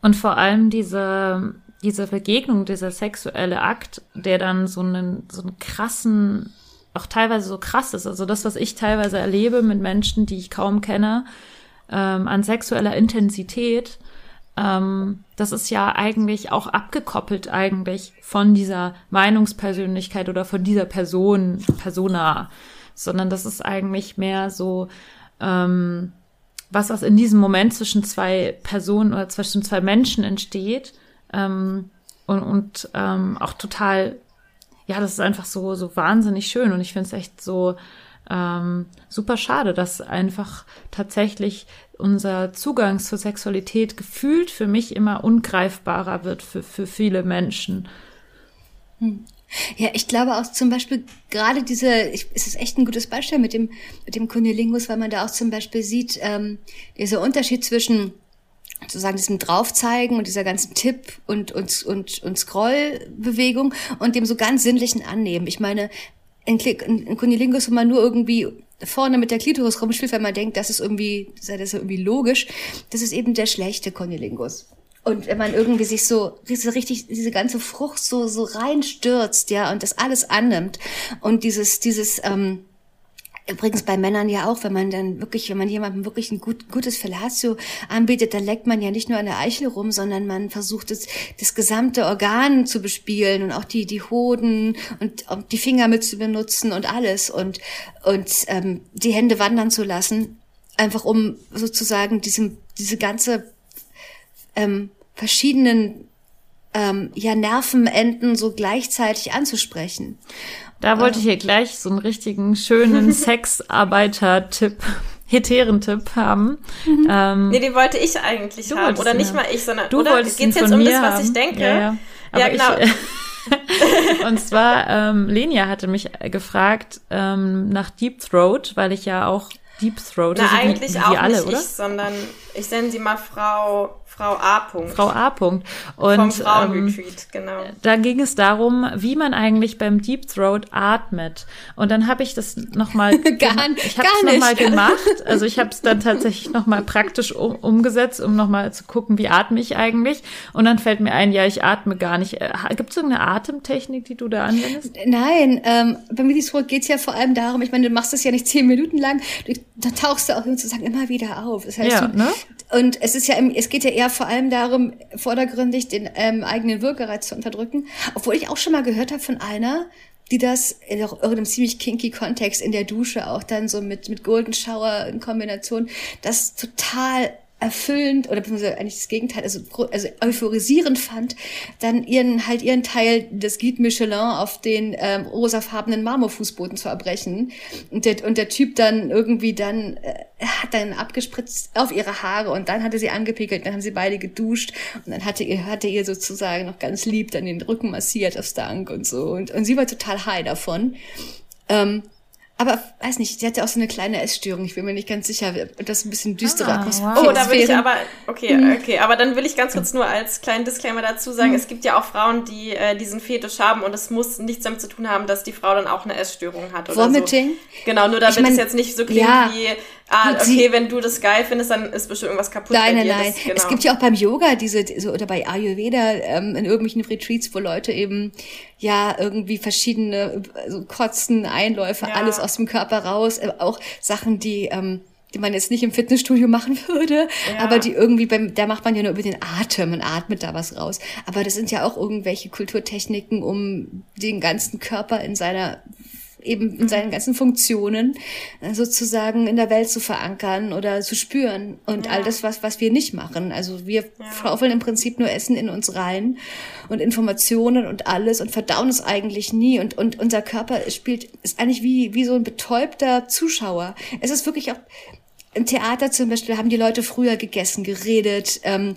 Und vor allem diese, diese Begegnung, dieser sexuelle Akt, der dann so einen, so einen krassen, auch teilweise so krass ist. Also das, was ich teilweise erlebe mit Menschen, die ich kaum kenne, ähm, an sexueller Intensität, ähm, das ist ja eigentlich auch abgekoppelt eigentlich von dieser Meinungspersönlichkeit oder von dieser Person, Persona, sondern das ist eigentlich mehr so, ähm, was was in diesem Moment zwischen zwei Personen oder zwischen zwei Menschen entsteht ähm, und, und ähm, auch total, ja, das ist einfach so so wahnsinnig schön und ich finde es echt so ähm, super schade, dass einfach tatsächlich unser Zugang zur Sexualität gefühlt für mich immer ungreifbarer wird für, für viele Menschen. Hm. Ja, ich glaube auch zum Beispiel gerade diese, ich, es ist echt ein gutes Beispiel mit dem, mit dem Kunilingus, weil man da auch zum Beispiel sieht, ähm, dieser Unterschied zwischen sozusagen diesem Draufzeigen und dieser ganzen Tipp und, und, und, und Scrollbewegung und dem so ganz sinnlichen Annehmen. Ich meine, in, in Kunilingus, wo man nur irgendwie vorne mit der Klitoris rumspielt, weil man denkt, das ist irgendwie, das ist irgendwie logisch. Das ist eben der schlechte Kunilingus. Und wenn man irgendwie sich so richtig diese ganze Frucht so so reinstürzt, ja, und das alles annimmt und dieses dieses ähm, Übrigens bei Männern ja auch, wenn man dann wirklich, wenn man jemandem wirklich ein gut, gutes Fellatio anbietet, dann leckt man ja nicht nur an der Eichel rum, sondern man versucht es, das gesamte Organ zu bespielen und auch die, die Hoden und, die Finger mit zu benutzen und alles und, und ähm, die Hände wandern zu lassen, einfach um sozusagen diesem, diese ganze ähm, verschiedenen ähm, ja, Nervenenden so gleichzeitig anzusprechen. Da wollte ich hier gleich so einen richtigen schönen Sexarbeiter-Tipp, Heteren-Tipp haben. Mhm. Ähm, nee, den wollte ich eigentlich haben. Oder nicht mal ich, sondern du oder geht's jetzt um das, was haben. ich denke? Ja, ja. ja genau. Ich, und zwar, ähm, Lenia hatte mich gefragt ähm, nach Deep Throat, weil ich ja auch Deep Throat. Na, eigentlich wie, wie auch alle, nicht oder? ich, sondern ich nenne sie mal Frau Frau A. -Punkt. Frau A. -Punkt. Und Vom Frauenretreat, ähm, genau. Da ging es darum, wie man eigentlich beim Deep Throat atmet. Und dann habe ich das nochmal gar, ich habe es nochmal gemacht. Also ich habe es dann tatsächlich nochmal praktisch um, umgesetzt, um nochmal zu gucken, wie atme ich eigentlich. Und dann fällt mir ein, ja, ich atme gar nicht. Äh, Gibt es irgendeine Atemtechnik, die du da anwendest? Nein, ähm, beim Deep Throat geht es ja vor allem darum, ich meine, du machst das ja nicht zehn Minuten lang, da tauchst du auch sozusagen immer wieder auf. Das heißt, ja, du, ne? Und es ist ja, es geht ja eher vor allem darum, vordergründig den ähm, eigenen Wirkgereiz zu unterdrücken. Obwohl ich auch schon mal gehört habe von einer, die das in irgendeinem ziemlich kinky Kontext in der Dusche auch dann so mit, mit Golden Shower in Kombination, das total erfüllend oder beziehungsweise eigentlich das Gegenteil, also, also euphorisierend fand, dann ihren halt ihren Teil des Guide Michelin auf den ähm, rosafarbenen Marmorfußboden zu erbrechen und der und der Typ dann irgendwie dann äh, hat dann abgespritzt auf ihre Haare und dann hatte sie angepickelt, dann haben sie beide geduscht und dann hatte ihr hatte ihr sozusagen noch ganz lieb dann den Rücken massiert auf Dank und so und und sie war total high davon. Ähm, aber weiß nicht, sie hatte auch so eine kleine Essstörung. Ich bin mir nicht ganz sicher, das ein bisschen düstere ah, Atmosphäre. Wow. Oh, da will ich aber, okay, hm. okay, aber dann will ich ganz kurz nur als kleinen Disclaimer dazu sagen, mhm. es gibt ja auch Frauen, die äh, diesen Fetisch haben und es muss nichts damit zu tun haben, dass die Frau dann auch eine Essstörung hat oder Vomiting? so. Genau, nur damit ich mein, es jetzt nicht so klingt ja, wie, ah, okay, wenn du das geil findest, dann ist bestimmt irgendwas kaputt nein. Nein, nein, genau. Es gibt ja auch beim Yoga diese, so, oder bei Ayurveda ähm, in irgendwelchen Retreats, wo Leute eben ja irgendwie verschiedene also Kotzen, Einläufe, ja. alles aus dem Körper raus, äh, auch Sachen, die ähm, die man jetzt nicht im Fitnessstudio machen würde, ja. aber die irgendwie beim, da macht man ja nur über den Atem, man atmet da was raus. Aber das sind ja auch irgendwelche Kulturtechniken, um den ganzen Körper in seiner eben in seinen ganzen Funktionen äh, sozusagen in der Welt zu verankern oder zu spüren und ja. all das, was, was wir nicht machen. Also wir ja. schaufeln im Prinzip nur Essen in uns rein und Informationen und alles und verdauen es eigentlich nie und, und unser Körper spielt, ist eigentlich wie, wie so ein betäubter Zuschauer. Es ist wirklich auch, im Theater zum Beispiel haben die Leute früher gegessen, geredet, ähm,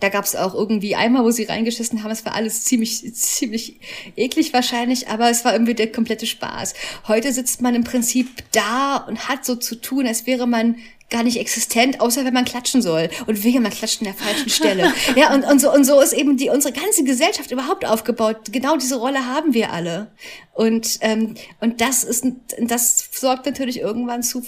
da gab es auch irgendwie einmal, wo sie reingeschissen haben. Es war alles ziemlich, ziemlich eklig wahrscheinlich, aber es war irgendwie der komplette Spaß. Heute sitzt man im Prinzip da und hat so zu tun, als wäre man gar nicht existent, außer wenn man klatschen soll. Und wehe, man klatscht an der falschen Stelle. ja, und, und, so, und so ist eben die, unsere ganze Gesellschaft überhaupt aufgebaut. Genau diese Rolle haben wir alle. Und, ähm, und das ist, das sorgt natürlich irgendwann zu,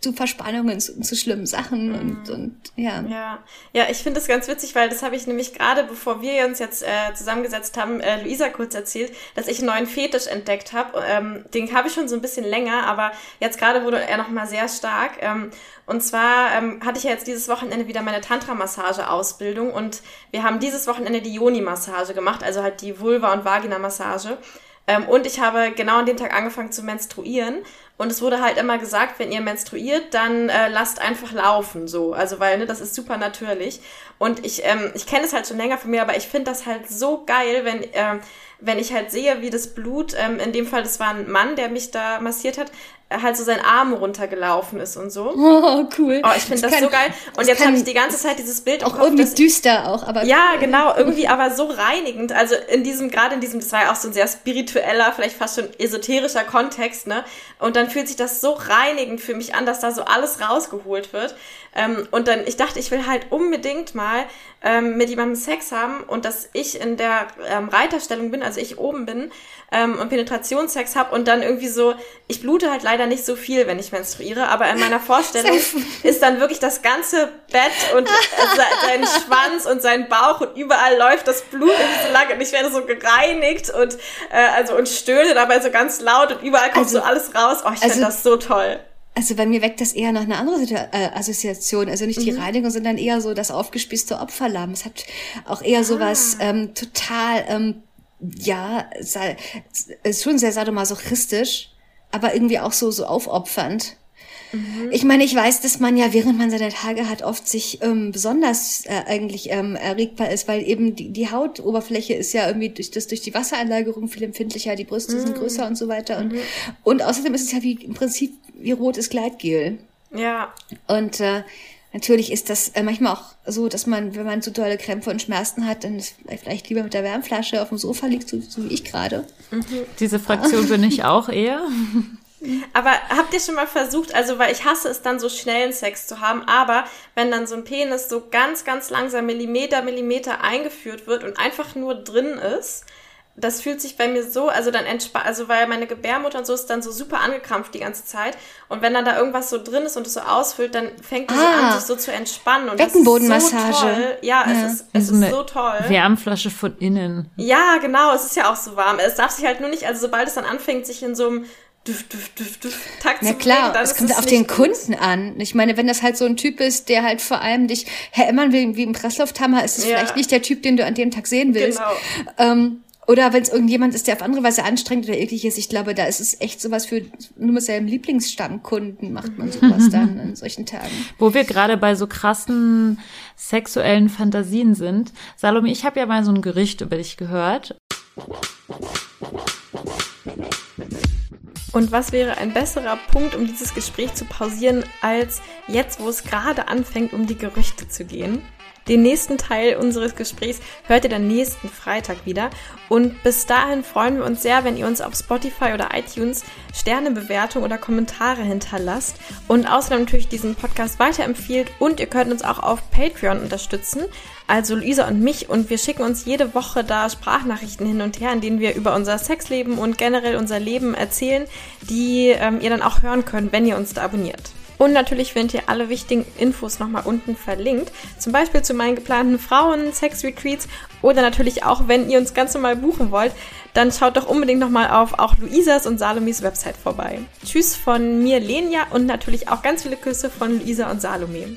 zu Verspannungen, zu, zu schlimmen Sachen mhm. und, und ja. Ja, ja ich finde das ganz witzig, weil das habe ich nämlich gerade, bevor wir uns jetzt äh, zusammengesetzt haben, äh, Luisa kurz erzählt, dass ich einen neuen Fetisch entdeckt habe. Ähm, den habe ich schon so ein bisschen länger, aber jetzt gerade wurde er nochmal sehr stark. Ähm, und zwar ähm, hatte ich ja jetzt dieses Wochenende wieder meine Tantra-Massage-Ausbildung und wir haben dieses Wochenende die Yoni-Massage gemacht, also halt die Vulva- und Vagina-Massage. Ähm, und ich habe genau an dem Tag angefangen zu menstruieren. Und es wurde halt immer gesagt, wenn ihr menstruiert, dann äh, lasst einfach laufen, so. Also, weil, ne, das ist super natürlich. Und ich, ähm, ich kenne es halt schon länger von mir, aber ich finde das halt so geil, wenn, ähm, wenn ich halt sehe, wie das Blut, ähm, in dem Fall, das war ein Mann, der mich da massiert hat, halt so sein Arm runtergelaufen ist und so. Oh, cool. Oh, ich finde das, das kann, so geil. Und jetzt habe ich die ganze Zeit dieses Bild auch Kopf, irgendwie düster auch, aber ja, genau, irgendwie aber so reinigend. Also in diesem gerade in diesem, das war ja auch so ein sehr spiritueller, vielleicht fast schon esoterischer Kontext, ne? Und dann fühlt sich das so reinigend für mich an, dass da so alles rausgeholt wird. Ähm, und dann, ich dachte, ich will halt unbedingt mal ähm, mit jemandem Sex haben und dass ich in der ähm, Reiterstellung bin, also ich oben bin ähm, und Penetrationssex habe und dann irgendwie so, ich blute halt leider nicht so viel, wenn ich menstruiere, aber in meiner Vorstellung ist dann wirklich das ganze Bett und äh, sein Schwanz und sein Bauch und überall läuft das Blut so lang und ich werde so gereinigt und äh, also und stöhne dabei so ganz laut und überall kommt also, so alles raus. Oh, ich also, finde das so toll. Also bei mir weckt das eher noch eine andere äh, Assoziation. Also nicht die mhm. Reinigung, sondern eher so das aufgespießte Opferlamm. Es hat auch eher so was ah. ähm, total, ähm, ja, ist schon sehr sadomasochistisch, aber irgendwie auch so, so aufopfernd. Mhm. Ich meine, ich weiß, dass man ja, während man seine Tage hat, oft sich ähm, besonders äh, eigentlich ähm, erregbar ist, weil eben die, die Hautoberfläche ist ja irgendwie durch, das, durch die Wassereinlagerung viel empfindlicher, die Brüste mhm. sind größer und so weiter. Und, mhm. und außerdem ist es ja wie im Prinzip wie rotes Gleitgel. Ja. Und äh, natürlich ist das äh, manchmal auch so, dass man, wenn man zu dolle Krämpfe und Schmerzen hat, dann ist vielleicht lieber mit der Wärmflasche auf dem Sofa liegt, so, so wie ich gerade. Mhm. Diese Fraktion bin ich auch eher. Aber habt ihr schon mal versucht, also weil ich hasse es dann so schnellen Sex zu haben, aber wenn dann so ein Penis so ganz, ganz langsam Millimeter, Millimeter eingeführt wird und einfach nur drin ist, das fühlt sich bei mir so, also dann entspannt, also weil meine Gebärmutter und so ist dann so super angekrampft die ganze Zeit. Und wenn dann da irgendwas so drin ist und es so ausfüllt, dann fängt die ah, so an, sich so zu entspannen. Und Beckenbodenmassage. So. Ja, ja, es ist, es ist so toll. Wärmflasche von innen. Ja, genau, es ist ja auch so warm. Es darf sich halt nur nicht, also sobald es dann anfängt, sich in so einem düff, düff, düff, düff, Takt Na klar, es kommt auf den Kunden an. Ich meine, wenn das halt so ein Typ ist, der halt vor allem dich Herr Emmern will wie im Presslufthammer, ist es ja. vielleicht nicht der Typ, den du an dem Tag sehen willst. Genau. Ähm, Oder wenn es irgendjemand ist, der auf andere Weise anstrengend oder eklig ist, ich glaube, da ist es echt sowas für nur mit seinem Lieblingsstammkunden macht man sowas dann an solchen Tagen. Wo wir gerade bei so krassen sexuellen Fantasien sind. Salome, ich habe ja mal so ein Gerücht über dich gehört. Und was wäre ein besserer Punkt, um dieses Gespräch zu pausieren, als jetzt, wo es gerade anfängt, um die Gerüchte zu gehen? Den nächsten Teil unseres Gesprächs hört ihr dann nächsten Freitag wieder. Und bis dahin freuen wir uns sehr, wenn ihr uns auf Spotify oder iTunes Sternebewertung oder Kommentare hinterlasst und außerdem natürlich diesen Podcast weiterempfiehlt und ihr könnt uns auch auf Patreon unterstützen, also Luisa und mich und wir schicken uns jede Woche da Sprachnachrichten hin und her, in denen wir über unser Sexleben und generell unser Leben erzählen, die ähm, ihr dann auch hören könnt, wenn ihr uns da abonniert. Und natürlich findet ihr alle wichtigen Infos nochmal unten verlinkt. Zum Beispiel zu meinen geplanten Frauen-Sex-Retreats oder natürlich auch, wenn ihr uns ganz normal buchen wollt, dann schaut doch unbedingt nochmal auf auch Luisas und Salomis Website vorbei. Tschüss von mir, Lenia, und natürlich auch ganz viele Küsse von Luisa und Salome.